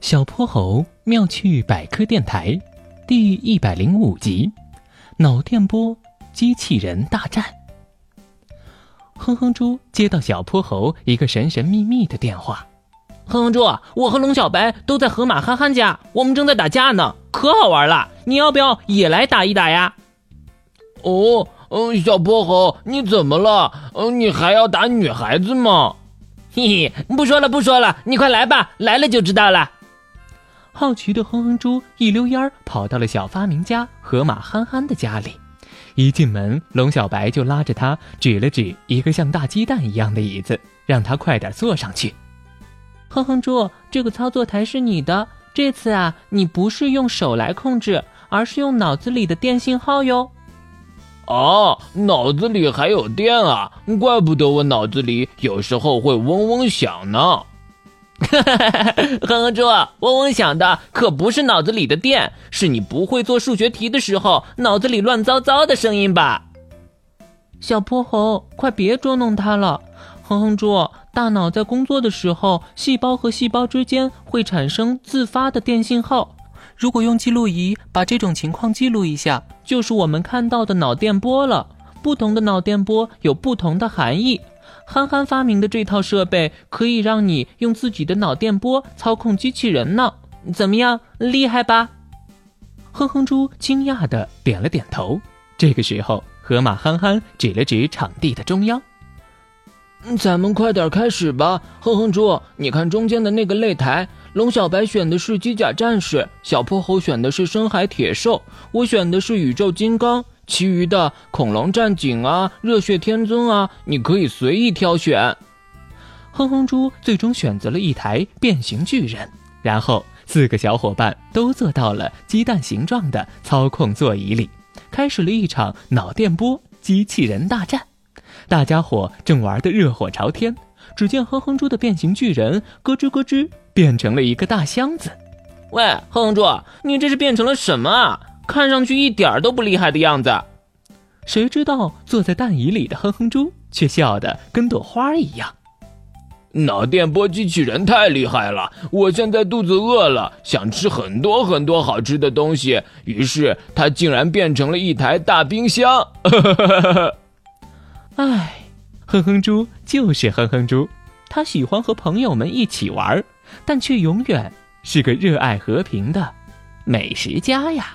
小泼猴妙趣百科电台第一百零五集：脑电波机器人大战。哼哼猪接到小泼猴一个神神秘秘的电话：“哼哼猪，我和龙小白都在河马憨憨家，我们正在打架呢，可好玩了！你要不要也来打一打呀？”“哦，嗯，小泼猴，你怎么了？嗯，你还要打女孩子吗？”“嘿嘿，不说了，不说了，你快来吧，来了就知道了。”好奇的哼哼猪一溜烟儿跑到了小发明家河马憨憨的家里。一进门，龙小白就拉着他指了指一个像大鸡蛋一样的椅子，让他快点坐上去。哼哼猪，这个操作台是你的。这次啊，你不是用手来控制，而是用脑子里的电信号哟。哦，脑子里还有电啊！怪不得我脑子里有时候会嗡嗡响呢。哼哼猪，嗡嗡响的可不是脑子里的电，是你不会做数学题的时候脑子里乱糟糟的声音吧？小泼猴，快别捉弄他了。哼哼猪，大脑在工作的时候，细胞和细胞之间会产生自发的电信号。如果用记录仪把这种情况记录一下，就是我们看到的脑电波了。不同的脑电波有不同的含义。憨憨发明的这套设备可以让你用自己的脑电波操控机器人呢，怎么样，厉害吧？哼哼猪惊讶的点了点头。这个时候，河马憨憨指了指场地的中央：“咱们快点开始吧。”哼哼猪，你看中间的那个擂台，龙小白选的是机甲战士，小泼猴选的是深海铁兽，我选的是宇宙金刚。其余的恐龙战警啊，热血天尊啊，你可以随意挑选。哼哼猪最终选择了一台变形巨人，然后四个小伙伴都坐到了鸡蛋形状的操控座椅里，开始了一场脑电波机器人大战。大家伙正玩得热火朝天，只见哼哼猪的变形巨人咯吱咯吱变成了一个大箱子。喂，哼哼猪，你这是变成了什么啊？看上去一点都不厉害的样子，谁知道坐在蛋椅里的哼哼猪却笑得跟朵花一样。脑电波机器人太厉害了，我现在肚子饿了，想吃很多很多好吃的东西，于是它竟然变成了一台大冰箱。唉，哼哼猪就是哼哼猪，他喜欢和朋友们一起玩，但却永远是个热爱和平的美食家呀。